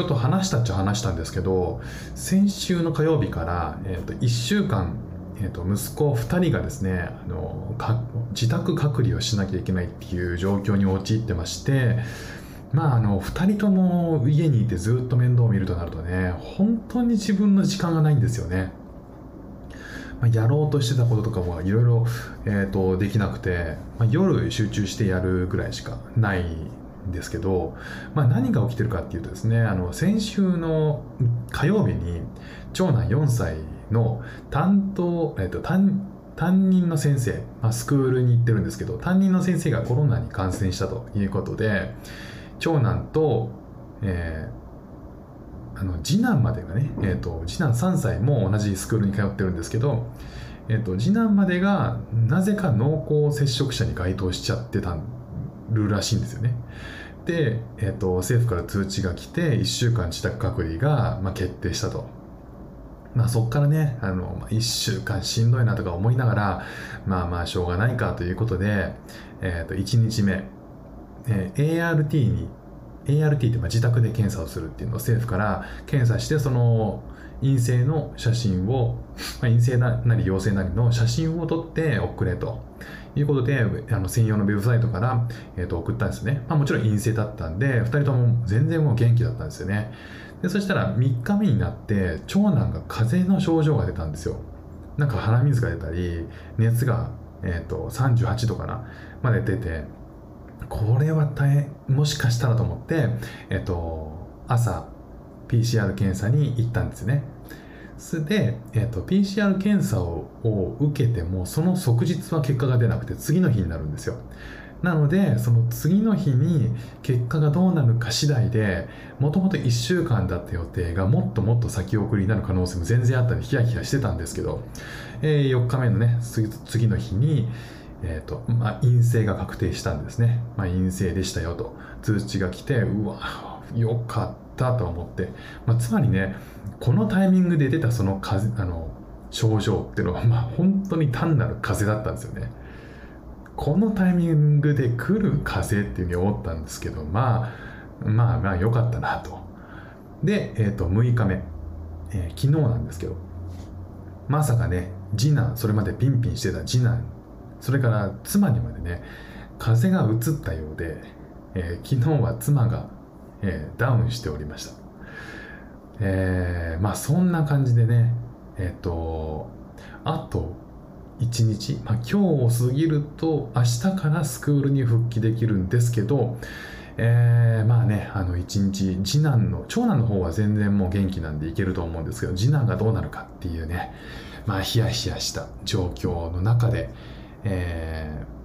ちょっと話したっちゃ話したんですけど先週の火曜日から、えー、と1週間、えー、と息子2人がですねあの自宅隔離をしなきゃいけないっていう状況に陥ってましてまああの2人とも家にいてずっと面倒を見るとなるとね本当に自分の時間がないんですよね。まあ、やろうとしてたこととかもいろいろできなくて、まあ、夜集中してやるぐらいしかないんですけど、まあ、何が起きてるかっていうとですねあの先週の火曜日に長男4歳の担当、えっと、担担任の先生、まあ、スクールに行ってるんですけど担任の先生がコロナに感染したということで長男と、えー、あの次男までがね、えーと、次男3歳も同じスクールに通ってるんですけど、えーと、次男までがなぜか濃厚接触者に該当しちゃってたるらしいんですよね。で、えーと、政府から通知が来て1週間自宅隔離が、まあ、決定したと。まあ、そこからねあの、まあ、1週間しんどいなとか思いながらまあまあしょうがないかということで、えー、と1日目えー、ART に ART ってまあ自宅で検査をするっていうのを政府から検査してその陰性の写真を、まあ、陰性なり陽性なりの写真を撮って送れということであの専用のウェブサイトから、えー、と送ったんですね、まあ、もちろん陰性だったんで2人とも全然もう元気だったんですよね。でそしたら3日目になって長男が風邪の症状が出たんですよ。なんか鼻水が出たり熱が、えー、と38度かなまで出てこれは大変もしかしたらと思って、えっと、朝 PCR 検査に行ったんですね。それで、えっと、PCR 検査を受けてもその即日は結果が出なくて次の日になるんですよ。なのでその次の日に結果がどうなるか次第でもともと1週間だった予定がもっともっと先送りになる可能性も全然あったりヒヤヒヤしてたんですけど、えー、4日目のね次の日にえーとまあ、陰性が確定したんですね、まあ、陰性でしたよと。通知が来てうわよかったと思って、まあ、つまりねこのタイミングで出たその風あの症状っていうのは、まあ、本当に単なる風邪だったんですよね。このタイミングで来る風っていうふうに思ったんですけどまあまあまあ良かったなと。で、えー、と6日目、えー、昨日なんですけどまさかね次男それまでピンピンしてた次男それから妻にまでね風が移ったようで、えー、昨日は妻が、えー、ダウンしておりました。えー、まあそんな感じでねえっ、とあと1日、まあ、今日を過ぎると明日からスクールに復帰できるんですけどえー、まあね、あの一日、次男の、長男の方は全然もう元気なんでいけると思うんですけど、次男がどうなるかっていうね、まあヒヤヒヤした状況の中で、えー、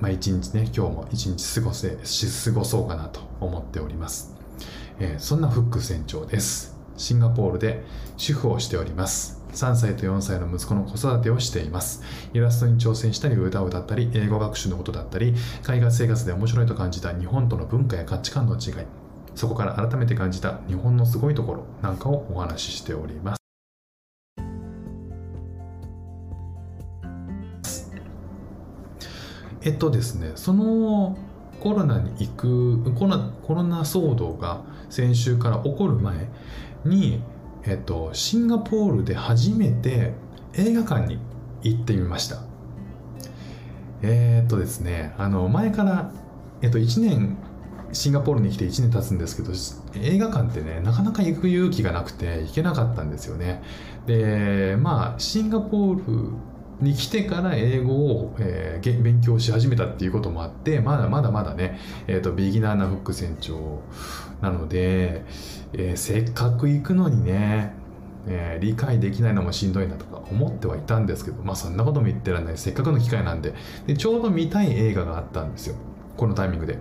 まあ、一日ね、今日も一日過ごせし、過ごそうかなと思っております。えー、そんなフック船長です。シンガポールで主婦をしております。3歳と4歳の息子の子育てをしています。イラストに挑戦したり、歌を歌ったり、英語学習のことだったり、海外生活で面白いと感じた日本との文化や価値観の違い、そこから改めて感じた日本のすごいところなんかをお話ししております。えっとですねそのコロナに行くコロナコロナ騒動が先週から起こる前に、えっと、シンガポールで初めて映画館に行ってみました。えー、っとですねあの前から、えっと、1年シンガポールに来て1年経つんですけど映画館ってねなかなか行く勇気がなくて行けなかったんですよね。でまあシンガポールに来てから英語を、えー、勉強し始めたっていうこともあってまだまだまだね、えーと、ビギナーなフック船長なので、えー、せっかく行くのにね、えー、理解できないのもしんどいなとか思ってはいたんですけどまあそんなことも言ってらんないせっかくの機会なんででちょうど見たい映画があったんですよこのタイミングで。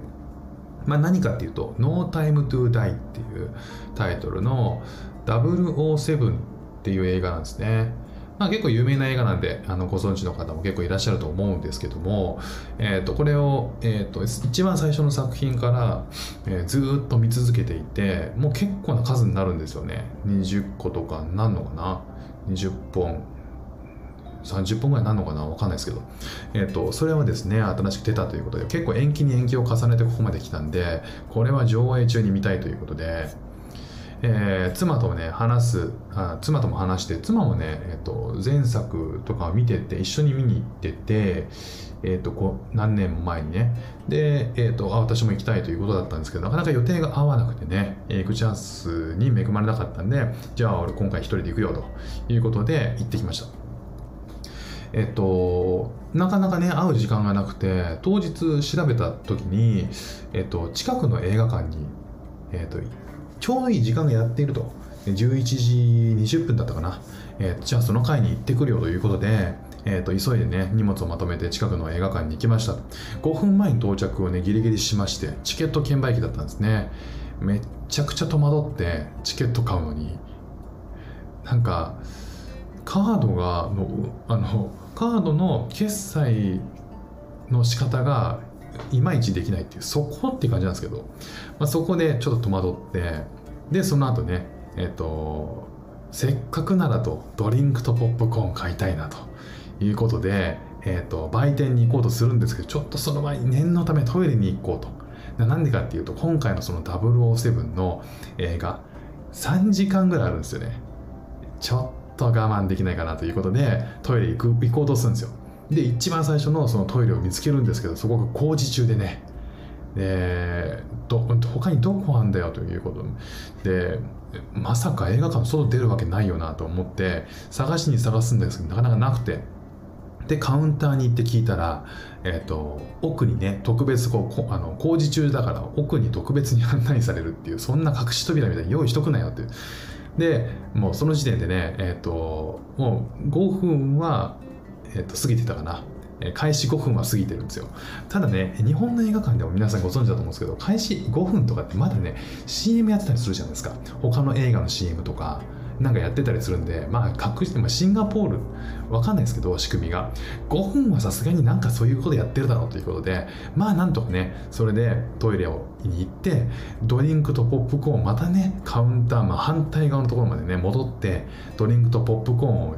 まあ、何かっていうと「No Time to Die」っていうタイトルの007っていう映画なんですね。まあ、結構有名な映画なんであのご存知の方も結構いらっしゃると思うんですけども、えー、とこれを、えー、と一番最初の作品から、えー、ずっと見続けていてもう結構な数になるんですよね。20個とかなんのかな？20本。30本ぐらいなのかな？わかんないですけど、えっ、ー、と、それはですね、新しく出たということで、結構延期に延期を重ねてここまで来たんで、これは上映中に見たいということで、えー、妻とね話すあ妻とも話して妻もね、えーと、前作とかを見てて一緒に見に行ってて、えーと、こう何年も前にね。で、えーと、あ私も行きたいということだったんですけどなかなか予定が合わなくてね行くチャンスに恵まれなかったんでじゃあ俺今回一人で行くよということで行ってきました。えっと、なかなかね会う時間がなくて当日調べた時に、えっと、近くの映画館に、えっと、ちょうどいい時間がやっていると。11時20分だったかな、えー、じゃあその回に行ってくるよということで、えー、と急いでね荷物をまとめて近くの映画館に行きました5分前に到着をねギリギリしましてチケット券売機だったんですね。めっちゃくちゃ戸惑ってチケット買うのに。なんかカードがのあのカードの決済の仕方がいまいちできないっていうそこって感じなんですけど、まあ、そこでちょっと戸惑ってでその後ねえっ、ー、とせっかくならとドリンクとポップコーン買いたいなということで、えーと、売店に行こうとするんですけどちょっとその前に念のためトイレに行こうと。なんでかっていうと今回のその007の映画3時間ぐらいあるんですよね。ちょっと我慢できないかなということでトイレ行く行こうとするんですよ。で一番最初のそのトイレを見つけるんですけどそこが工事中でね。でど他にどこあんだよということ。でまさか映画館の外出るわけないよなと思って探しに探すんですけどなかなかなくて。でカウンターに行って聞いたら、えーと、奥にね特別こうあの工事中だから奥に特別に案内されるっていうそんな隠し扉みたいに用意しとくなよっていう。でもうその時点でねえっ、ー、ともう5分は、えっと過ぎてたかな。開始5分は過ぎてるんですよ。ただね日本の映画館でも皆さんご存知だと思うんですけど開始5分とかってまだね CM やってたりするじゃないですか。他の映画の CM とか。なんかやってたりするんで、まあ、確実に、まあ、シンガポール、わかんないですけど、仕組みが。5分はさすがになんかそういうことやってるだろうということで、まあ、なんとかね、それでトイレをに行って、ドリンクとポップコーン、またね、カウンター、まあ、反対側のところまでね、戻って、ドリンクとポップコーンを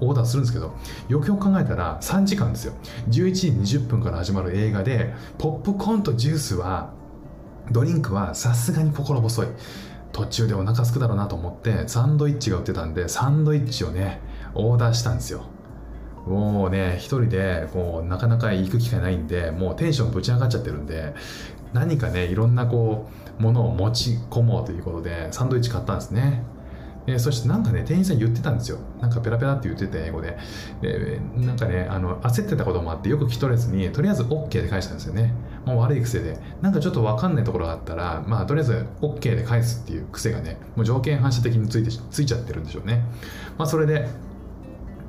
オーダーするんですけど、よくよく考えたら3時間ですよ。11時20分から始まる映画で、ポップコーンとジュースは、ドリンクはさすがに心細い。途中でお腹すくだろうなと思ってサンドイッチが売ってたんでサンドイッチをねオーダーしたんですよもうね一人でこうなかなか行く機会ないんでもうテンションぶち上がっちゃってるんで何かねいろんなこうものを持ち込もうということでサンドイッチ買ったんですねえ、そしてなんかね、店員さん言ってたんですよ。なんかペラペラって言ってて、英語で。で、なんかね、あの、焦ってたこともあって、よく聞き取れずに、とりあえず OK で返したんですよね。もう悪い癖で。なんかちょっとわかんないところがあったら、まあ、とりあえず OK で返すっていう癖がね、もう条件反射的について、ついちゃってるんでしょうね。まあ、それで、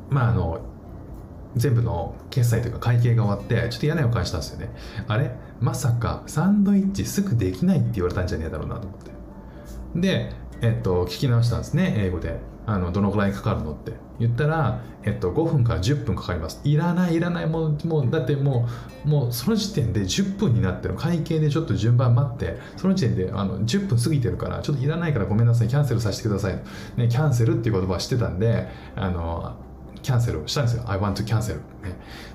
まあ、あの、全部の決済というか会計が終わって、ちょっと嫌な予感したんですよね。あれ？まさかサンドイッチすぐできないって言われたんじゃねえだろうなと思って。で、えっと、聞き直したんですね、英語で。あのどのくらいかかるのって言ったら、えっと、5分から10分かかります。いらない、いらない、もう、もうだってもう、もうその時点で10分になってる会計でちょっと順番待って、その時点であの10分過ぎてるから、ちょっといらないからごめんなさい、キャンセルさせてください。ね、キャンセルっていう言葉は知ってたんで、あの、キャンセルしたんですよ。I want to cancel。ね、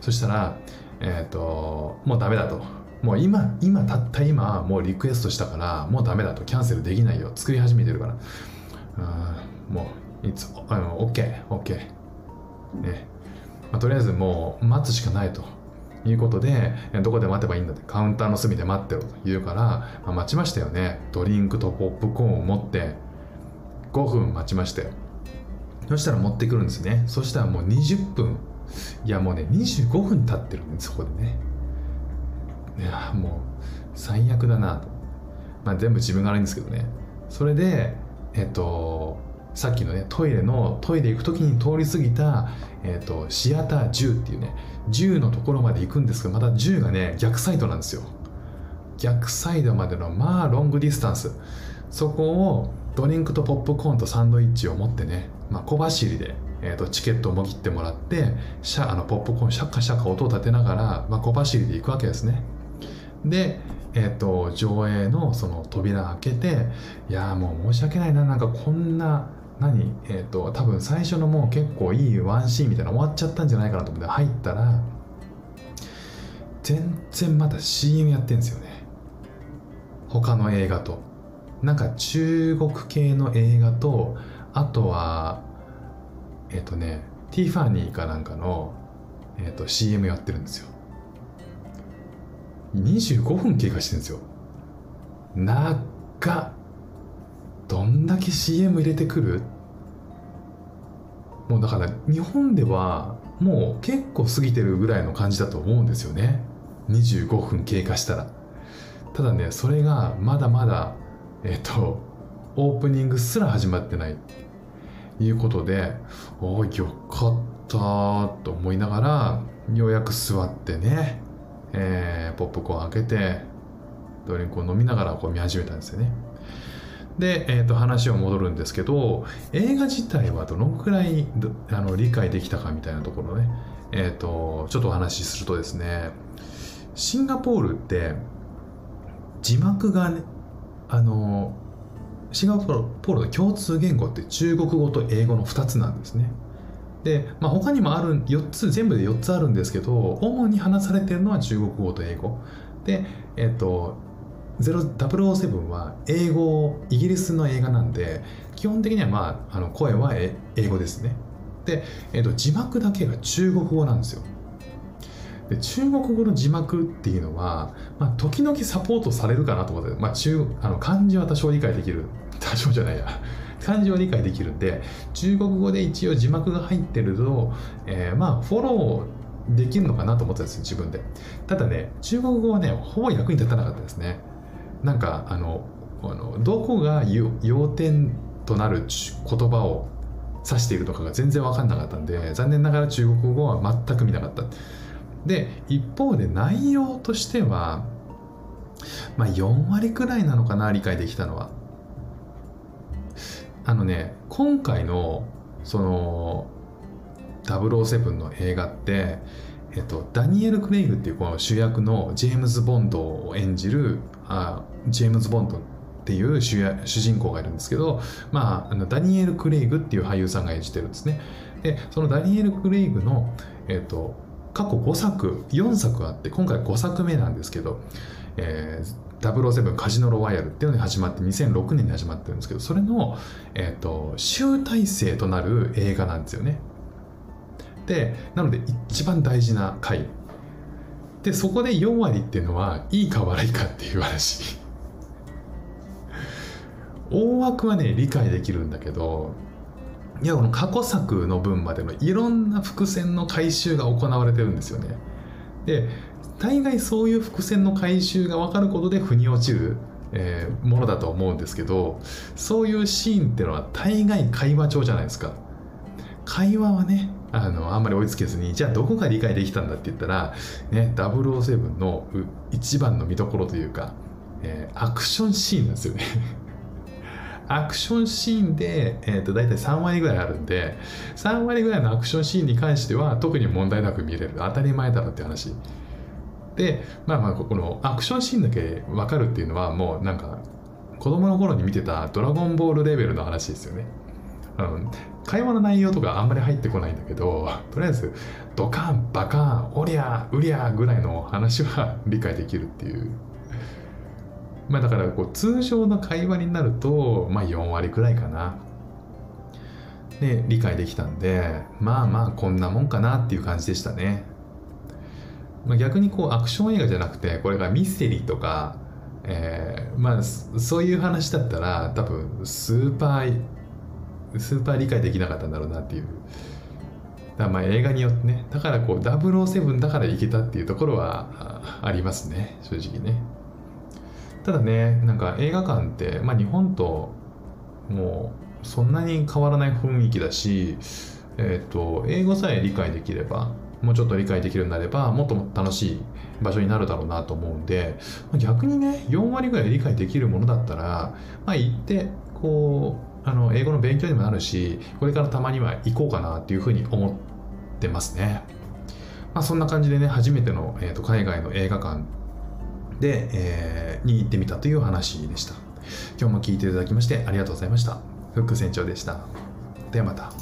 そしたら、えっ、と、もうダメだと。もう今、今、たった今、もうリクエストしたから、もうダメだと、キャンセルできないよ。作り始めてるから。もう、いつ、あの、OK、OK。ね。まあ、とりあえずもう待つしかないということで、どこで待てばいいんだって、カウンターの隅で待ってろと言うから、まあ、待ちましたよね。ドリンクとポップコーンを持って、5分待ちまして。そしたら持ってくるんですね。そしたらもう20分、いやもうね、25分経ってるんです、そこでね。いや、もう最悪だなと。まあ全部自分が悪いんですけどね。それで、えっと、さっきのねトイレのトイレ行く時に通り過ぎた、えっと、シアター10っていうね10のところまで行くんですけどまた10がね逆サイドなんですよ。逆サイドまでのまあロングディスタンス。そこをドリンクとポップコーンとサンドイッチを持ってね、まあ、小走りで、えー、とチケットをもぎってもらってシャあのポップコーンシャッカシャッカ音を立てながら、まあ、小走りで行くわけですね。でえーと、上映のその扉開けていやもう申し訳ないな。なんかこんな何？えっ、ー、と多分最初のもう結構いいワンシーンみたいな終わっちゃったんじゃないかなと思って入ったら全然まだ CM やってんですよね。他の映画と。なんか中国系の映画とあとはえっ、とねティファニーかなんかの、えー、と CM やってるんですよ。25分経過してるんですよ。長っ。どんだけ CM 入れてくる？もうだから日本ではもう結構過ぎてるぐらいの感じだと思うんですよね。25分経過したら。ただねそれがまだまだえっ、とオープニングすら始まってない。いうことでおおよかったと思いながらようやく座ってね、えー、ポップコーン開けてドリンクを飲みながらこう見始めたんですよね。で、えー、と話を戻るんですけど映画自体はどのくらいあの理解できたかみたいなところね、えー、とちょっとお話しするとですねシンガポールって字幕がねあのシンガポールの共通言語って中国語と英語の2つなんですね。で、まあ、他にもある4つ全部で4つあるんですけど主に話されてるのは中国語と英語でえっ、と007は英語イギリスの映画なんで基本的には、まあ、あの声は英語ですね。で、えっと字幕だけが中国語なんですよ。で中国語の字幕っていうのは、まあ、時々サポートされるかなと思って、まあ、中あの漢字は多少理解できる。多少じゃないや。漢字は理解できるんで中国語で一応字幕が入ってると、えー、まあフォローできるのかなと思ったんですよ自分で。ただね中国語はねほぼ役に立たなかったですね。なんかあのあのどこが要点となる言葉を指しているのかが全然分かんなかったんで残念ながら中国語は全く見なかった。で一方で内容としてはまあ4割くらいなのかな理解できたのは。あのね今回のその007の映画ってえっと、ダニエル・クレイグっていうこの主役のジェームズ・ボンドを演じるあジェームズ・ボンドっていう主主人公がいるんですけど、まあ、あのダニエル・クレイグっていう俳優さんが演じてるんですね。でそのダニエル・クレイグの、えっと、過去5作4作あって今回5作目なんですけど、えー、007カジノロワイヤルっていうのに始まって2006年に始まってるんですけどそれの、えーと、集大成となる映画なんですよね。でなので一番大事な回。でそこで4割っていうのはいいか悪いかっていう話。大枠はね理解できるんだけどいやこの過去作の分までのいろんな伏線の回収が行われてるんですよね。で大概そういう伏線の回収が分かることで腑に落ちる、えー、ものだと思うんですけどそういうシーンってのは大概会話帳じゃないですか。会話はねあのあんまり追いつけずにじゃあどこが理解できたんだって言ったら、ね、007の一番の見どころというか、えー、アクションシーンなんですよね。アクションシーンで、えー、と大体3割ぐらいあるんで3割ぐらいのアクションシーンに関しては特に問題なく見れる。当たり前だろって話。でまあまあこのアクションシーンだけ分かるっていうのはもうなんか子供の頃に見てた「ドラゴンボール」レベルの話ですよね、うん、会話の内容とかあんまり入ってこないんだけどとりあえずドカンバカンおりゃうりゃぐらいの話は理解できるっていうまあだからこう通常の会話になると、まあ4割くらいかな。で、理解できたんで、まあまあこんなもんかなっていう感じでしたね。まあ、逆にこうアクション映画じゃなくて、これがミステリーとか、えー、まあそういう話だったら多分スーパー、スーパー理解できなかったんだろうなっていう。だまあ映画によってね、だからこう007だからいけたっていうところはありますね、正直ね。ただねなんか映画館って、まあ、日本ともうそんなに変わらない雰囲気だし、えーと、英語さえ理解できればもうちょっと理解できるようになればもっともっと楽しい場所になるだろうなと思うんで逆にね4割ぐらい理解できるものだったら、まあ、行ってこうあの英語の勉強にもなるしこれからたまには行こうかなっていうふうに思ってますね。まあ、そんな感じでね初めての、えーと海外の映画館で、えー、に行ってみたという話でした。今日も聞いていただきましてありがとうございました。フック船長でした。ではまた。